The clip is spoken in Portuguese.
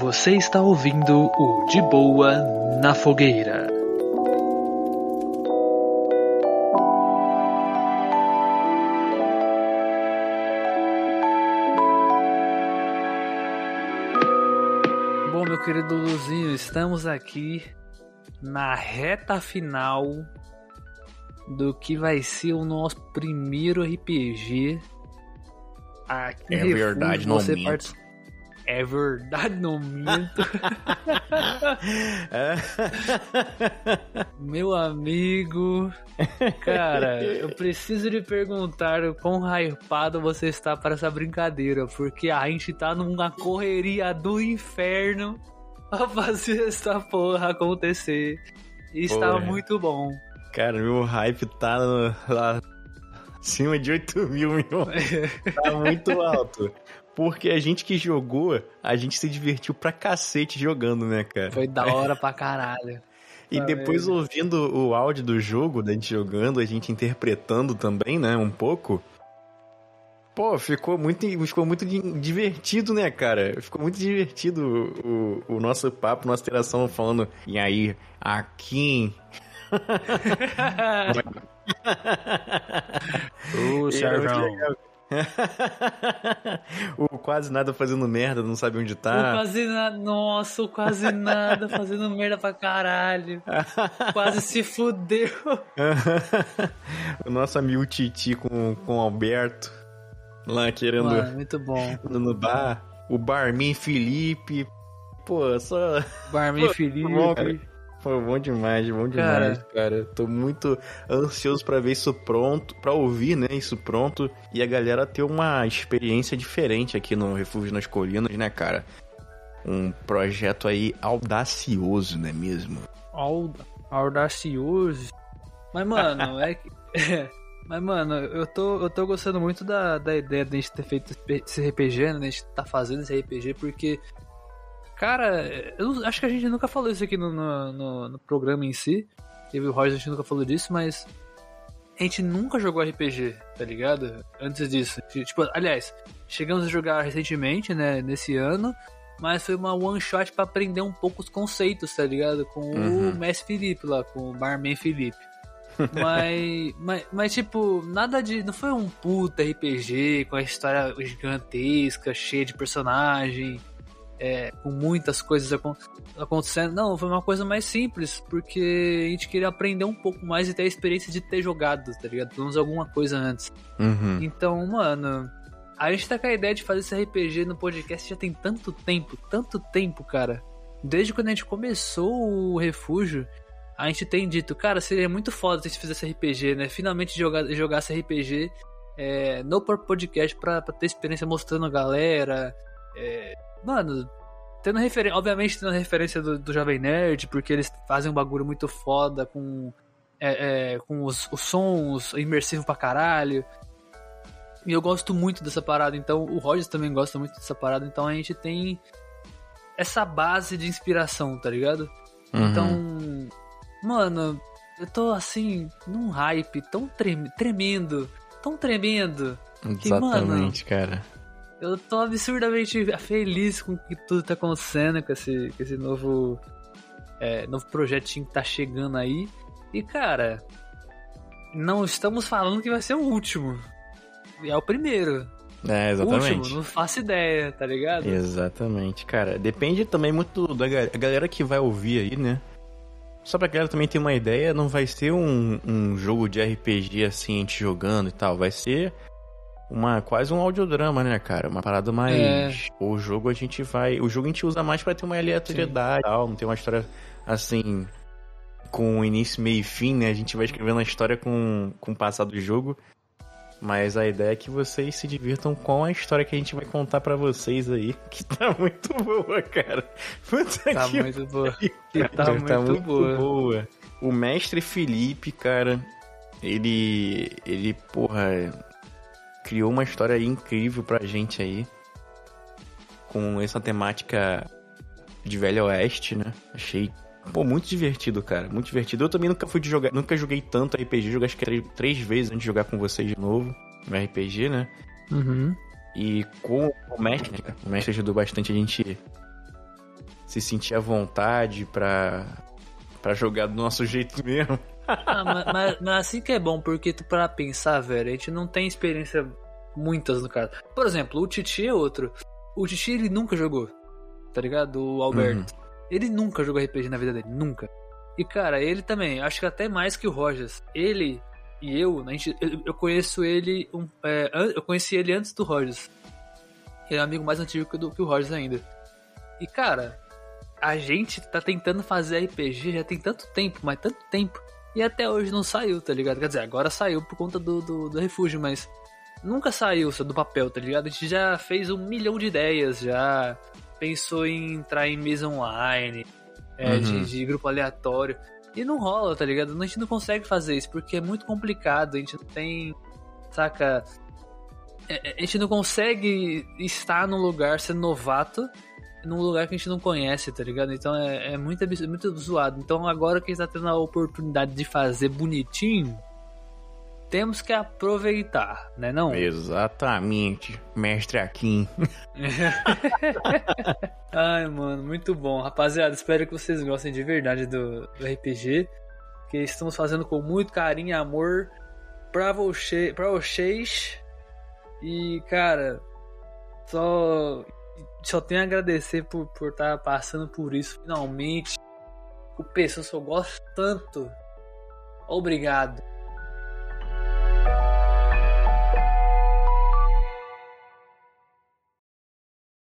Você está ouvindo o De Boa na Fogueira. Bom, meu querido Luzinho, estamos aqui na reta final do que vai ser o nosso primeiro RPG. Aqui É verdade, não você part- É verdade, não minto. Meu amigo, cara, eu preciso lhe perguntar o quão hypado você está para essa brincadeira, porque a gente tá numa correria do inferno pra fazer essa porra acontecer. E está muito bom. Cara, meu hype tá no- lá acima de 8 mil, meu. Tá muito alto. Porque a gente que jogou, a gente se divertiu pra cacete jogando, né, cara? Foi da hora pra caralho. E depois ouvindo o áudio do jogo, da gente jogando, a gente interpretando também, né, um pouco. Pô, ficou muito, ficou muito di- divertido, né, cara? Ficou muito divertido o, o, o nosso papo, nossa interação falando, e aí, aqui. Ô, Charvão. o quase nada fazendo merda, não sabe onde O tá. quase nada, nossa, o quase nada, fazendo merda pra caralho. Quase se fudeu. o nosso amigo Titi com, com o Alberto lá querendo Mano, muito bom. no bar. O Barman Felipe. Pô, só. Barman Pô, Felipe. bom, cara. Pô, bom demais, bom demais, cara. Tô muito ansioso pra ver isso pronto, pra ouvir, né, isso pronto e a galera ter uma experiência diferente aqui no Refúgio nas Colinas, né, cara? Um projeto aí audacioso, não é mesmo? Aud- Audacioso. Mas, mano, é que. Mas, mano, eu tô, eu tô gostando muito da, da ideia de a gente ter feito esse RPG, né? De a gente tá fazendo esse RPG, porque. Cara, eu acho que a gente nunca falou isso aqui no, no, no- programa em si. Eu e o Roger, a gente nunca falou disso, mas. A gente nunca jogou RPG, tá ligado? Antes disso. Tipo, aliás, chegamos a jogar recentemente, né? Nesse ano. Mas foi uma one shot pra aprender um pouco os conceitos, tá ligado? Com Uhum. o Mestre Felipe lá, com o Barman Felipe. mas, mas, mas, tipo, nada de. Não foi um puta RPG com a história gigantesca, cheia de personagem, é, com muitas coisas acon- acontecendo. Não, foi uma coisa mais simples, porque a gente queria aprender um pouco mais e ter a experiência de ter jogado, tá ligado? Pelo menos alguma coisa antes. Uhum. Então, mano, a gente tá com a ideia de fazer esse RPG no podcast já tem tanto tempo, tanto tempo, cara. Desde quando a gente começou o Refúgio, a gente tem dito, cara, seria muito foda se a gente fizesse RPG, né? Finalmente jogar, jogasse RPG é, no próprio podcast pra, pra ter experiência mostrando a galera. é, mano, tendo referência, obviamente tendo referência do, do Jovem Nerd, porque eles fazem um bagulho muito foda com, é, é, com os, os sons imersivo pra caralho. E eu gosto muito dessa parada, então o Rogers também gosta muito dessa parada, então a gente tem essa base de inspiração, tá ligado? Uhum. Então, mano, eu tô assim, num hype tão trem- tremendo, tão tremendo. que, mano, Exatamente, cara. Eu tô absurdamente feliz com o que tudo tá acontecendo, com esse, com esse novo, é, novo projetinho que tá chegando aí. E, cara, não estamos falando que vai ser o último. É o primeiro. É, O exatamente. último, não faço ideia, tá ligado? Exatamente, cara. Depende também muito da galera que vai ouvir aí, né? Só pra galera também ter uma ideia, não vai ser um, um jogo de RPG assim, a gente jogando e tal. Vai ser uma quase um audiodrama, né, cara? Uma parada mais. É. O jogo a gente vai. O jogo a gente usa mais pra ter uma aleatoriedade e tal. Não ter uma história assim. Com início, meio e fim, né? A gente vai escrevendo a história com, com o passar do jogo. Mas a ideia é que vocês se divirtam com a história que a gente vai contar pra vocês aí, que tá muito boa, cara. Puta Tá que muito boa. pariu, tá cara, muito boa. O mestre Felipe, cara, ele. Ele, porra, criou uma história incrível pra gente aí. Com essa temática de Velho Oeste, né? Achei. Pô, muito divertido, cara. Muito divertido. Eu também nunca fui de jogar. Nunca joguei tanto RPG. Joguei acho que três, três vezes antes de jogar com vocês de novo. No RPG, né? Uhum. E com o mestre, né, o mestre ajudou bastante a gente se sentir à vontade pra, pra jogar do nosso jeito mesmo. Ah, mas, mas, mas, assim que é bom, porque tu para pensar, velho, a gente não tem experiência muitas no caso. Por exemplo, o Titi é outro. O Titi ele nunca jogou, tá ligado? O Alberto. Uhum. Ele nunca jogou RPG na vida dele, nunca. E cara, ele também, acho que até mais que o Rogers. Ele e eu, a gente, eu, eu conheço ele, um, é, eu conheci ele antes do Rogers. Ele é um amigo mais antigo do que o Rogers ainda. E cara, a gente tá tentando fazer RPG já tem tanto tempo, mas tanto tempo. E até hoje não saiu, tá ligado? Quer dizer, agora saiu por conta do, do, do refúgio, mas nunca saiu do papel, tá ligado? A gente já fez um milhão de ideias, já pensou em entrar em mesa online, é, uhum. de, de, grupo aleatório. E não rola, tá ligado? A gente não consegue fazer isso porque é muito complicado, a gente não tem. Saca? É, é, a gente não consegue estar num lugar sendo novato num lugar que a gente não conhece, tá ligado? Então é, é muito, muito zoado. Então agora que a gente tá tendo a oportunidade de fazer bonitinho, temos que aproveitar, né não? Exatamente, mestre Akin. Ai, mano, muito bom. Rapaziada, espero que vocês gostem de verdade do, do RPG, que estamos fazendo com muito carinho e amor pra, você, pra vocês. E, cara, só, só tenho a agradecer por estar por tá passando por isso finalmente. O pessoal só gosta tanto. Obrigado.